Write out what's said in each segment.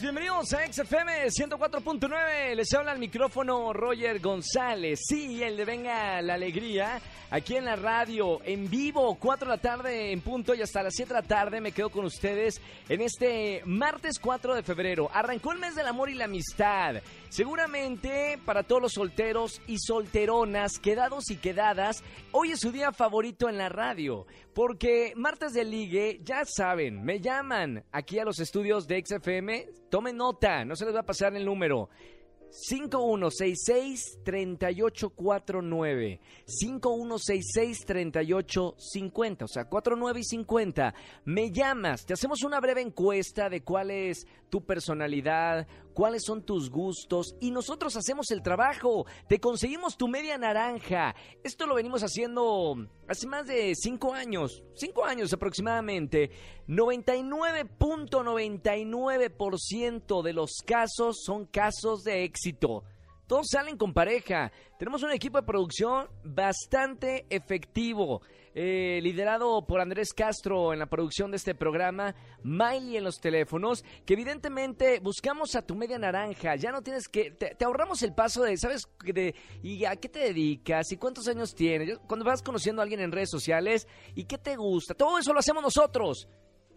Bienvenidos a XFM 104.9. Les habla el micrófono Roger González. Sí, el de Venga la Alegría, aquí en la radio, en vivo, 4 de la tarde en punto y hasta las 7 de la tarde me quedo con ustedes en este martes 4 de febrero. Arrancó el mes del amor y la amistad. Seguramente para todos los solteros y solteronas, quedados y quedadas, hoy es su día favorito en la radio. Porque martes de ligue, ya saben, me llaman aquí a los estudios de XFM. Tomen nota, no se les va a pasar el número. 5166-3849. 5166-3850. O sea, 49 y 50. Me llamas, te hacemos una breve encuesta de cuál es tu personalidad, cuáles son tus gustos y nosotros hacemos el trabajo. Te conseguimos tu media naranja. Esto lo venimos haciendo hace más de 5 años, 5 años aproximadamente. 99.99% de los casos son casos de éxito. Todos salen con pareja. Tenemos un equipo de producción bastante efectivo, eh, liderado por Andrés Castro en la producción de este programa, Miley en los teléfonos, que evidentemente buscamos a tu media naranja. Ya no tienes que, te, ahorramos el paso de, ¿sabes? De, ¿Y a qué te dedicas? ¿Y cuántos años tienes? Cuando vas conociendo a alguien en redes sociales, ¿y qué te gusta? Todo eso lo hacemos nosotros.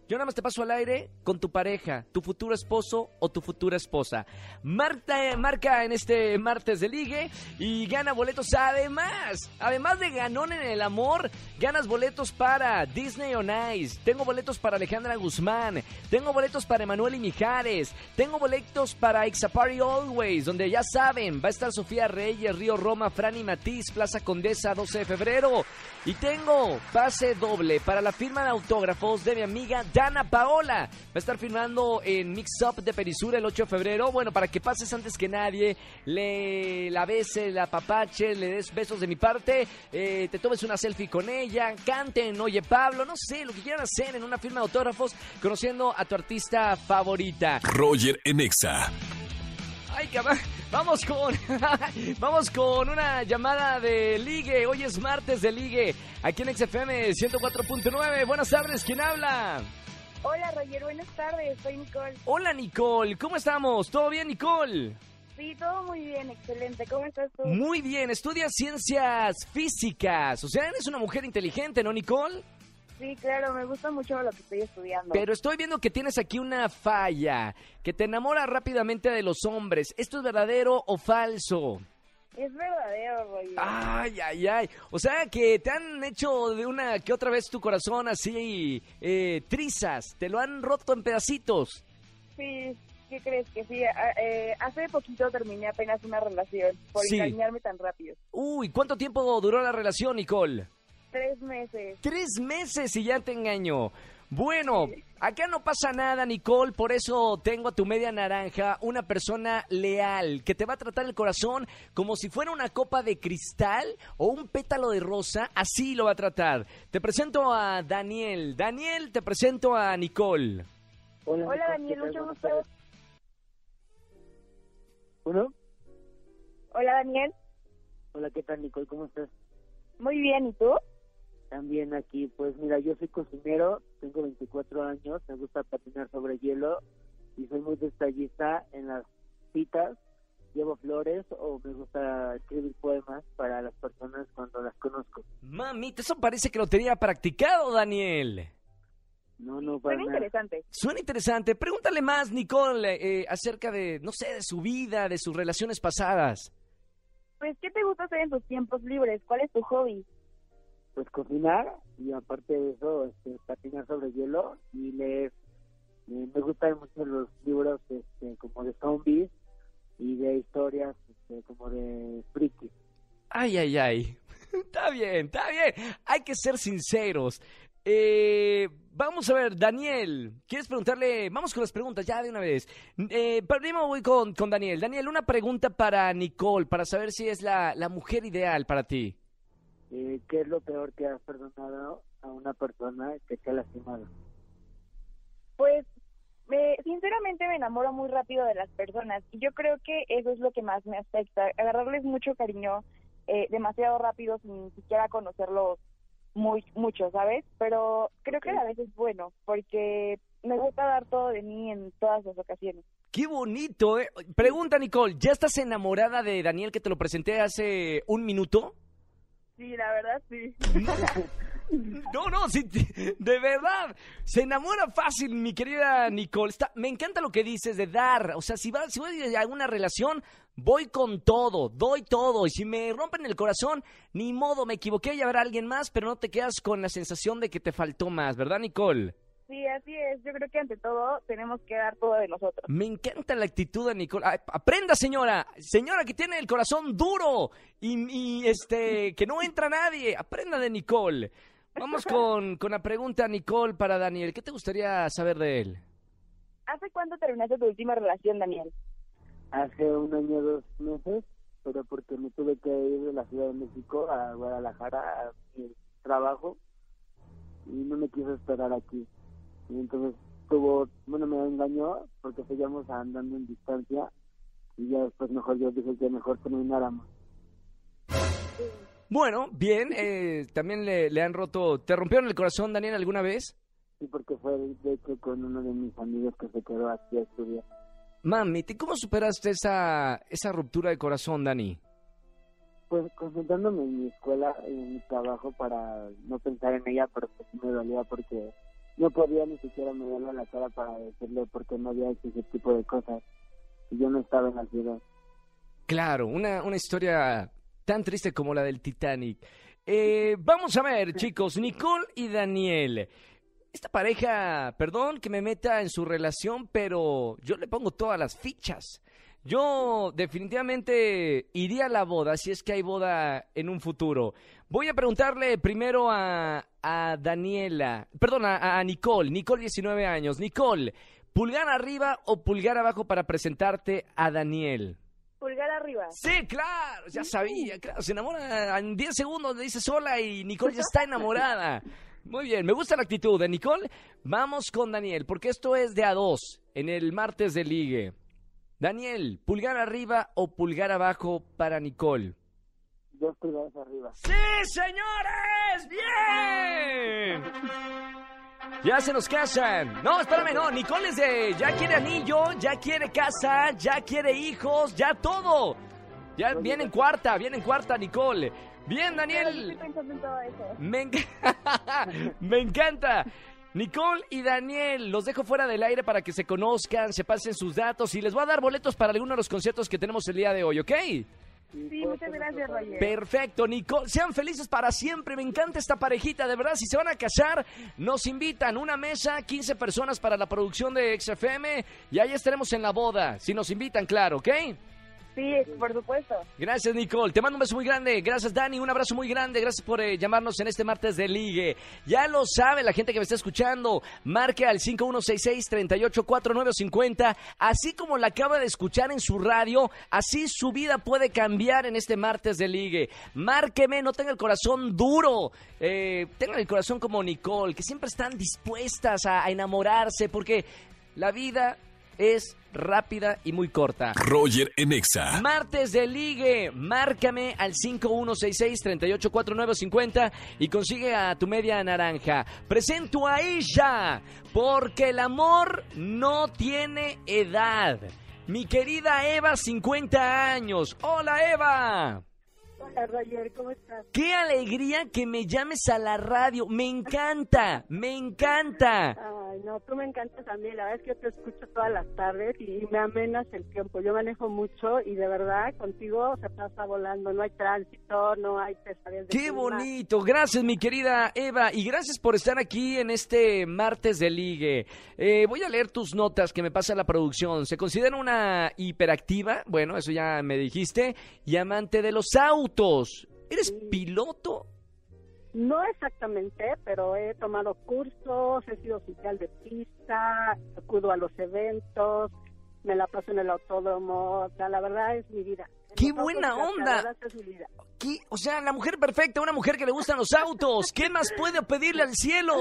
Yo nada más te paso al aire con tu pareja, tu futuro esposo o tu futura esposa. Marta, marca en este martes de ligue y gana boletos. Además, además de ganón en el amor, ganas boletos para Disney on Ice. Tengo boletos para Alejandra Guzmán. Tengo boletos para Emanuel y Mijares. Tengo boletos para Party Always, donde ya saben, va a estar Sofía Reyes, Río Roma, Franny Matiz, Plaza Condesa, 12 de febrero. Y tengo pase doble para la firma de autógrafos de mi amiga Dana Paola. Va a estar firmando en Mix Up de Perisura el 8 de febrero. Bueno, para que pases antes que nadie, le la bese, la papache, le des besos de mi parte, eh, te tomes una selfie con ella, canten, oye Pablo, no sé, lo que quieran hacer en una firma de autógrafos conociendo a tu artista favorita. Roger en Exa. Ay, cabrón. Vamos con, vamos con una llamada de ligue. Hoy es martes de ligue. Aquí en XFM 104.9. Buenas tardes, ¿quién habla? Hola Roger, buenas tardes, soy Nicole. Hola Nicole, ¿cómo estamos? ¿Todo bien Nicole? Sí, todo muy bien, excelente. ¿Cómo estás tú? Muy bien, estudias ciencias físicas. O sea, eres una mujer inteligente, ¿no Nicole? Sí, claro, me gusta mucho lo que estoy estudiando. Pero estoy viendo que tienes aquí una falla, que te enamora rápidamente de los hombres. ¿Esto es verdadero o falso? Es verdadero, Roger. Ay, ay, ay. O sea, que te han hecho de una que otra vez tu corazón así, eh, trizas. Te lo han roto en pedacitos. Sí, ¿qué crees que sí? A- eh, hace poquito terminé apenas una relación por Sí. engañarme tan rápido. Uy, ¿cuánto tiempo duró la relación, Nicole? Tres meses. Tres meses y ya te engañó. Bueno, acá no pasa nada, Nicole, por eso tengo a tu media naranja, una persona leal, que te va a tratar el corazón como si fuera una copa de cristal o un pétalo de rosa, así lo va a tratar. Te presento a Daniel. Daniel, te presento a Nicole. Hola Daniel, mucho gusto. ¿Uno? Hola Daniel, Hola, ¿qué tal, Nicole? ¿Cómo estás? muy bien, ¿y tú? También aquí, pues mira, yo soy cocinero, tengo 24 años, me gusta patinar sobre hielo y soy muy detallista en las citas. Llevo flores o me gusta escribir poemas para las personas cuando las conozco. Mamita, eso parece que lo tenía practicado, Daniel. No, no, para Suena nada. interesante. Suena interesante. Pregúntale más, Nicole, eh, acerca de, no sé, de su vida, de sus relaciones pasadas. Pues, ¿qué te gusta hacer en tus tiempos libres? ¿Cuál es tu hobby? Pues cocinar y aparte de eso, este, patinar sobre hielo y leer. Eh, me gustan mucho los libros este, como de zombies y de historias este, como de friki. Ay, ay, ay. Está bien, está bien. Hay que ser sinceros. Eh, vamos a ver, Daniel, ¿quieres preguntarle? Vamos con las preguntas ya de una vez. Eh, primero voy con, con Daniel. Daniel, una pregunta para Nicole, para saber si es la, la mujer ideal para ti. Eh, ¿qué es lo peor que has perdonado a una persona que te ha lastimado? Pues me, sinceramente me enamoro muy rápido de las personas y yo creo que eso es lo que más me afecta, agarrarles mucho cariño eh, demasiado rápido sin siquiera conocerlos muy mucho, ¿sabes? Pero creo que a veces es bueno porque me gusta dar todo de mí en todas las ocasiones. Qué bonito, ¿eh? Pregunta, Nicole, ¿ya estás enamorada de Daniel que te lo presenté hace un minuto? Sí, la verdad sí. No, no, sí, de verdad. Se enamora fácil, mi querida Nicole. Está, me encanta lo que dices de dar. O sea, si, va, si voy a alguna relación, voy con todo, doy todo. Y si me rompen el corazón, ni modo, me equivoqué y habrá alguien más, pero no te quedas con la sensación de que te faltó más, ¿verdad, Nicole? Sí, así es. Yo creo que ante todo tenemos que dar todo de nosotros. Me encanta la actitud de Nicole. Ay, aprenda, señora. Señora que tiene el corazón duro y, y, este que no entra nadie. Aprenda de Nicole. Vamos con, con la pregunta, Nicole, para Daniel. ¿Qué te gustaría saber de él? ¿Hace cuánto terminaste tu última relación, Daniel? Hace un año, dos meses, pero porque me tuve que ir de la Ciudad de México a Guadalajara a mi trabajo y no me quiso esperar aquí. Y entonces tuvo, bueno, me engañó porque seguíamos andando en distancia y ya después mejor yo dije que mejor termináramos. Bueno, bien, eh, también le, le, han roto, ¿te rompieron el corazón, Daniel, alguna vez? Sí, porque fue de hecho con uno de mis amigos que se quedó aquí a estudiar. Mami, ¿cómo superaste esa, esa ruptura de corazón, Dani? Pues concentrándome en mi escuela, en mi trabajo para no pensar en ella, pero pues me dolía porque no podía ni siquiera mirarle a la cara para decirle porque no había hecho ese tipo de cosas. Y yo no estaba en la ciudad. Claro, una, una historia tan triste como la del Titanic. Eh, vamos a ver, chicos, Nicole y Daniel. Esta pareja, perdón que me meta en su relación, pero yo le pongo todas las fichas. Yo definitivamente iría a la boda si es que hay boda en un futuro. Voy a preguntarle primero a, a Daniela, perdón, a, a Nicole, Nicole 19 años. Nicole, ¿pulgar arriba o pulgar abajo para presentarte a Daniel? Pulgar arriba. Sí, claro, ya sabía, claro, se enamora en 10 segundos, le dice sola y Nicole ya está enamorada. Muy bien, me gusta la actitud de Nicole. Vamos con Daniel, porque esto es de a dos en el martes de ligue. Daniel, ¿pulgar arriba o pulgar abajo para Nicole? Dos pulgares arriba. ¡Sí, señores! ¡Bien! Ya se nos casan. No, espérame, no. Nicole es de. Ya quiere anillo, ya quiere casa, ya quiere hijos, ya todo. Ya viene en cuarta, viene en cuarta, Nicole. Bien, Daniel. Me, enc Me encanta. Nicole y Daniel, los dejo fuera del aire para que se conozcan, se pasen sus datos y les voy a dar boletos para alguno de los conciertos que tenemos el día de hoy, ¿ok? Sí, muchas gracias, Roger. Perfecto, Nicole. Sean felices para siempre. Me encanta esta parejita, de verdad. Si se van a casar, nos invitan una mesa, 15 personas para la producción de XFM y ahí estaremos en la boda. Si nos invitan, claro, ¿ok? Sí, por supuesto. Gracias, Nicole. Te mando un beso muy grande. Gracias, Dani. Un abrazo muy grande. Gracias por eh, llamarnos en este martes de ligue. Ya lo sabe la gente que me está escuchando. Marque al 5166-384950. Así como la acaba de escuchar en su radio, así su vida puede cambiar en este martes de ligue. Márqueme, no tenga el corazón duro. Eh, tenga el corazón como Nicole, que siempre están dispuestas a enamorarse, porque la vida es rápida y muy corta. Roger Enexa. Martes de ligue, márcame al 5166-384950 y consigue a tu media naranja. Presento a ella, porque el amor no tiene edad. Mi querida Eva, 50 años. Hola Eva. Hola Roger, ¿cómo estás? Qué alegría que me llames a la radio. Me encanta, me encanta. Ay, no, tú me encantas a mí. La verdad es que yo te escucho todas las tardes y me amenas el tiempo. Yo manejo mucho y de verdad contigo se pasa volando. No hay tránsito, no hay pesadillas. Qué clima. bonito. Gracias, mi querida Eva. Y gracias por estar aquí en este martes de ligue. Eh, voy a leer tus notas que me pasa la producción. ¿Se considera una hiperactiva? Bueno, eso ya me dijiste. Y amante de los autos. ¿Eres piloto? No exactamente, pero he tomado cursos, he sido oficial de pista, acudo a los eventos, me la paso en el autódromo, o sea, la verdad es mi vida. ¡Qué buena onda! cargadores es mi vida. ¿Qué? O sea, la mujer perfecta, una mujer que le gustan los autos. ¿Qué más puede pedirle al cielo?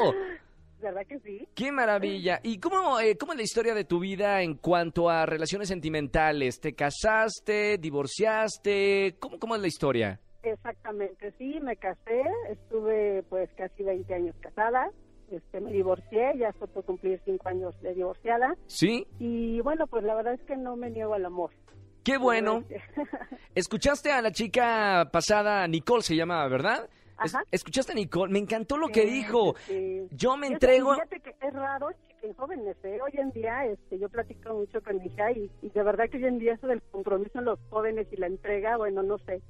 ¿Verdad que sí? ¡Qué maravilla! ¿Y cómo, eh, cómo es la historia de tu vida en cuanto a relaciones sentimentales? ¿Te casaste? ¿Divorciaste? ¿Cómo, cómo es la historia? Exactamente, sí, me casé, estuve pues casi 20 años casada, este, me divorcié, ya estoy por cumplir 5 años de divorciada ¿Sí? y bueno, pues la verdad es que no me niego al amor. ¡Qué bueno! Escuchaste a la chica pasada, Nicole se llamaba, ¿verdad? Ajá. Escuchaste a Nicole, me encantó lo que dijo. sí. Yo me entrego. Fíjate que es raro que en jóvenes, ¿eh? hoy en día este, yo platico mucho con mi hija y, y de verdad que hoy en día eso del compromiso en los jóvenes y la entrega, bueno, no sé.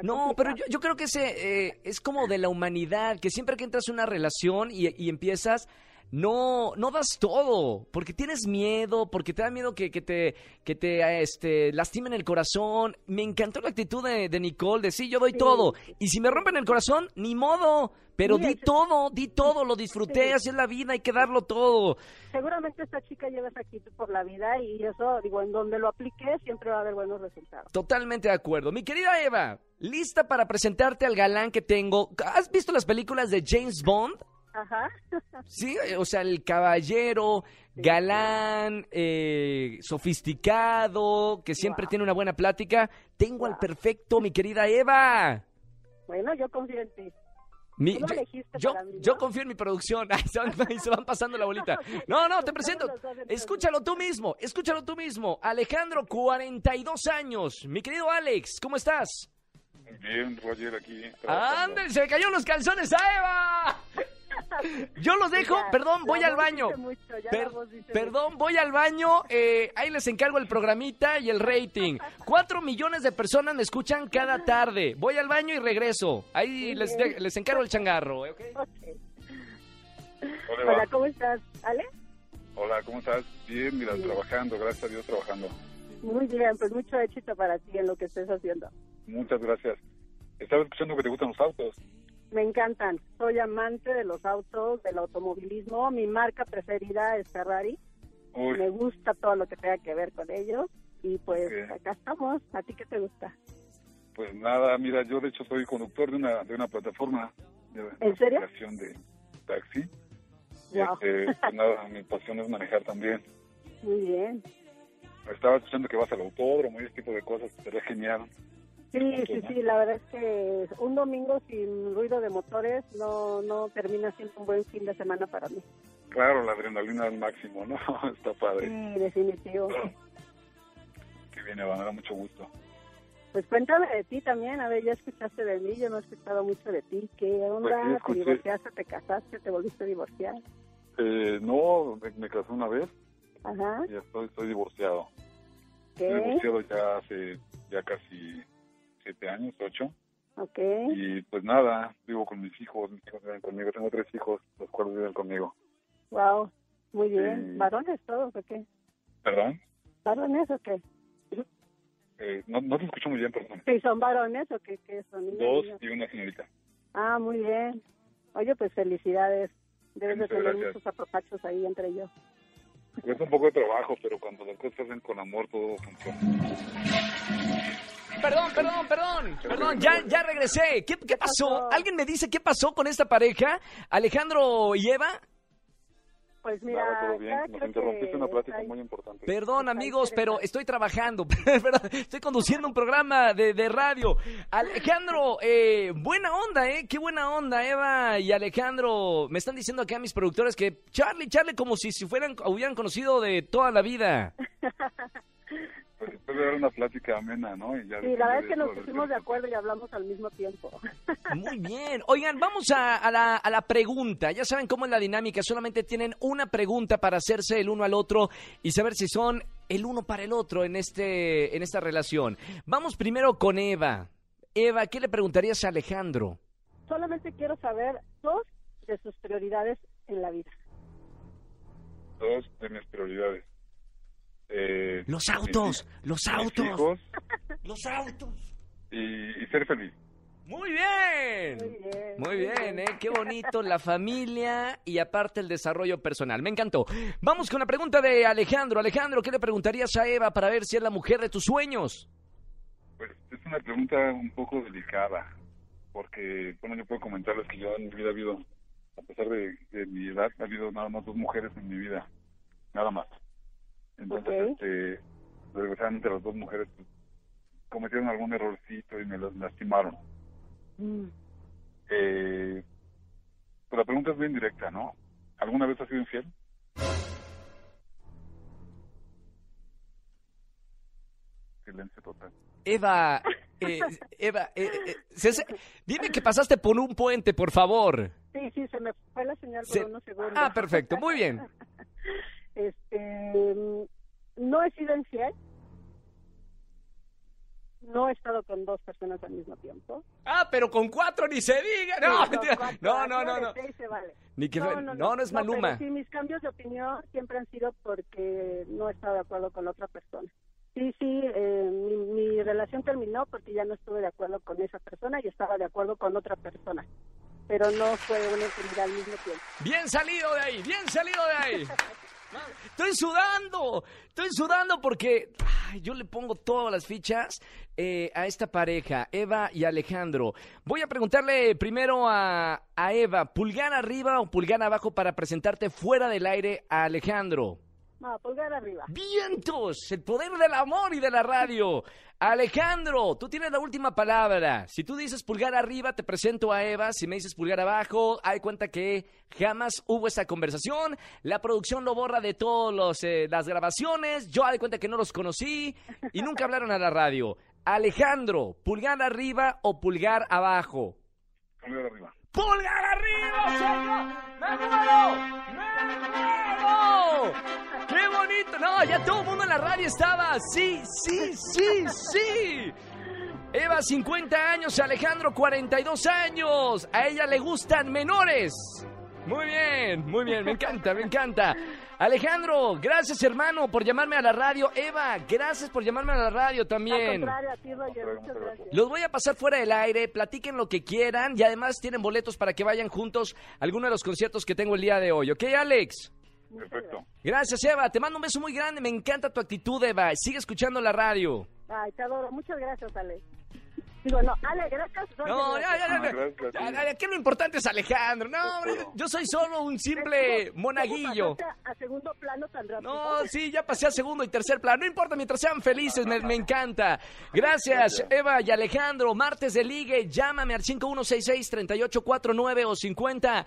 Está No, pero yo, yo creo que ese eh, es como de la humanidad, que siempre que entras en una relación y, y empiezas, no, no das todo, porque tienes miedo, porque te da miedo que, que te, que te este, lastimen el corazón. Me encantó la actitud de, de Nicole, de sí, yo doy Sí. todo. Y si me rompen el corazón, ni modo, pero di todo, di todo, lo disfruté, Sí. así es la vida, hay que darlo todo. Seguramente esta chica lleva esa actitud por la vida y eso, digo, en donde lo aplique siempre va a haber buenos resultados. Totalmente de acuerdo. Mi querida Eva, lista para presentarte al galán que tengo. ¿Has visto las películas de James Bond? Ajá. Sí, o sea, el caballero, galán, eh, sofisticado, que siempre Wow. tiene una buena plática. Tengo al perfecto, mi querida Eva. Bueno, yo confío en ti. Mi- yo, elegiste yo- para mí, ¿no? yo confío en mi producción. Ay, se, van, ahí se van pasando la bolita. No, no, te Estamos presento. Escúchalo tú mismo, escúchalo tú mismo. Alejandro, 42 años. Mi querido Alex, ¿cómo estás? Bien, Roger, aquí. trabajando. ¡Ándale! ¡Se me cayó los calzones a Eva! Yo los dejo, Ya, perdón, voy al baño. mucho, Per- perdón, voy al baño. eh, ahí les encargo el programita y el rating. Cuatro millones de personas me escuchan cada tarde. Voy al baño y regreso. Ahí les, les encargo el changarro. ¿eh? Hola, Hola, ¿cómo estás? ¿Ale? Hola, ¿cómo estás? Bien, mira, Bien. trabajando, gracias a Dios trabajando. Muy bien, pues mucho éxito para ti en lo que estés haciendo. Muchas gracias. Estaba escuchando que te gustan los autos. Me encantan. Soy amante de los autos, del automovilismo. Mi marca preferida es Ferrari. Uy, Me gusta todo lo que tenga que ver con ellos. Y pues acá estamos. ¿A ti qué te gusta? pues nada, mira, yo de hecho soy conductor de una, de una plataforma de, de ¿En serio? aplicación de taxi. Wow. Este, pues nada, mi pasión es manejar también. Muy bien. Estaba escuchando que vas al autódromo y ese tipo de cosas, sería genial. Sí, sí, sí, la verdad es que un domingo sin ruido de motores no, no termina siendo un buen fin de semana para mí. Claro, la adrenalina al máximo, ¿no? Está padre. Sí, definitivo. Que viene, va, me da mucho gusto. Pues cuéntame de ti también, a ver, ya escuchaste de mí, yo no he escuchado mucho de ti. ¿Qué onda? Pues sí, ¿Te divorciaste, te casaste, te volviste a divorciar? Eh, no, me, me casé una vez Ajá, y ya estoy, estoy divorciado. Estoy ok, divorciado ya hace ya casi siete años, ocho. ok. Y pues nada, vivo con mis hijos, mis hijos viven conmigo. Tengo tres hijos, los cuales viven conmigo. Wow, muy bien. ¿Varones todos o qué? ¿Perdón? ¿Varones o qué? Eh, no, no te escucho muy bien, perdón. Sí, ¿son varones o qué, qué son? niños, Dos y una señorita. Ah, muy bien. Oye, pues felicidades. Debes de tener gracias. muchos apapachos ahí entre ellos. Cuesta un poco de trabajo, pero cuando las cosas se hacen con amor, todo funciona. Perdón, perdón, perdón. Perdón, ya, ya regresé. ¿Qué, qué pasó? ¿Alguien me dice qué pasó con esta pareja? Alejandro y Eva. Pues mira, Nada, todo bien. Nos interrumpiste una plática muy importante. Perdón, amigos, pero estoy trabajando. Estoy conduciendo un programa de, de radio. Alejandro, eh, buena onda, ¿eh? Qué buena onda, Eva y Alejandro. Me están diciendo acá mis productores que Charlie, Charlie, como si se fueran, hubieran conocido de toda la vida. una plática amena, ¿no? Y ya Sí, la verdad es que nos pusimos de acuerdo y hablamos al mismo tiempo. Muy bien. Oigan, vamos a, a la, a la pregunta. Ya saben cómo es la dinámica. Solamente tienen una pregunta para hacerse el uno al otro y saber si son el uno para el otro en, este, en esta relación. Vamos primero con Eva. Eva, ¿qué le preguntarías a Alejandro? Solamente quiero saber dos de sus prioridades en la vida. Dos de mis prioridades. Eh, Los autos, los mis autos, hijos los autos. y, y ser feliz. Muy bien. Muy bien. Muy bien, ¿eh? Qué bonito la familia y aparte el desarrollo personal. Me encantó. Vamos con la pregunta de Alejandro. Alejandro, ¿qué le preguntarías a Eva para ver si es la mujer de tus sueños? Pues es una pregunta un poco delicada, porque, bueno, yo puedo comentarles que yo en mi vida ha habido, a pesar de, de mi edad, ha habido nada más dos mujeres en mi vida, nada más. Entonces, Ok. este, desgraciadamente las dos mujeres pues, cometieron algún errorcito y me las lastimaron. Mm. Eh, pues la pregunta es bien directa, ¿no? ¿Alguna vez has sido infiel? Silencio total. Eva, eh, Eva, eh, eh, César, dime que pasaste por un puente, por favor. Sí, sí, se me fue la señal por Se- unos segundos. Ah, perfecto, muy bien. Este, mm, no he sido infiel. No he estado con dos personas al mismo tiempo. Ah, pero con cuatro ni se diga. No, Sí, cuatro, no, no, no, no. se vale. Ni que fue- no, no, es Maluma. sí, mis cambios de opinión siempre han sido porque no he estado de acuerdo con otra persona. Sí, sí, eh, mi, mi relación terminó porque ya no estuve de acuerdo con esa persona y estaba de acuerdo con otra persona. Pero no fue una intimidad al mismo tiempo. Bien salido de ahí, bien salido de ahí. Estoy sudando, estoy sudando porque yo le pongo todas las fichas eh, a esta pareja, Eva y Alejandro. Voy a preguntarle primero a, a Eva, ¿pulgar arriba o pulgar abajo para presentarte fuera del aire a Alejandro? No, pulgar arriba. ¡Vientos! El poder del amor y de la radio. Alejandro, tú tienes la última palabra. Si tú dices pulgar arriba, te presento a Eva. Si me dices pulgar abajo, hay cuenta que jamás hubo esa conversación. La producción lo borra de todas las grabaciones. Yo hay cuenta que no los conocí y nunca hablaron a la radio. Alejandro, pulgar arriba o pulgar abajo. Pulgar arriba. ¡Pulgar arriba, señor! ¡Me muero! ¡Me muero! ¡Qué bonito! No, ya todo el mundo en la radio estaba. Sí, sí, sí, sí. Eva, 50 años, Alejandro, 42 años. A ella le gustan menores. Muy bien, muy bien, me encanta, me encanta. Alejandro, gracias hermano por llamarme a la radio. Eva, gracias por llamarme a la radio Al también. contrario, a ti, Roger, muchas gracias. Los voy a pasar fuera del aire, platiquen lo que quieran y además tienen boletos para que vayan juntos a alguno de los conciertos que tengo el día de hoy. ¿Ok, Alex? Perfecto. Gracias, Eva. Te mando un beso muy grande. Me encanta tu actitud, Eva. Sigue escuchando la radio. Ay, te adoro. Muchas gracias, Ale. Digo, no, Ale, gracias. No, ya, gracias. ya, ya. No, sí. ya, ya, que lo importante es Alejandro. No, hombre, yo soy solo un simple ¿Cómo monaguillo. A segundo plano tan rápido. No, sí, ya pasé a segundo y tercer plano. No importa, mientras sean felices, me, me encanta. Gracias, Eva y Alejandro. Martes de Ligue, llámame al 5166-3849 o 50.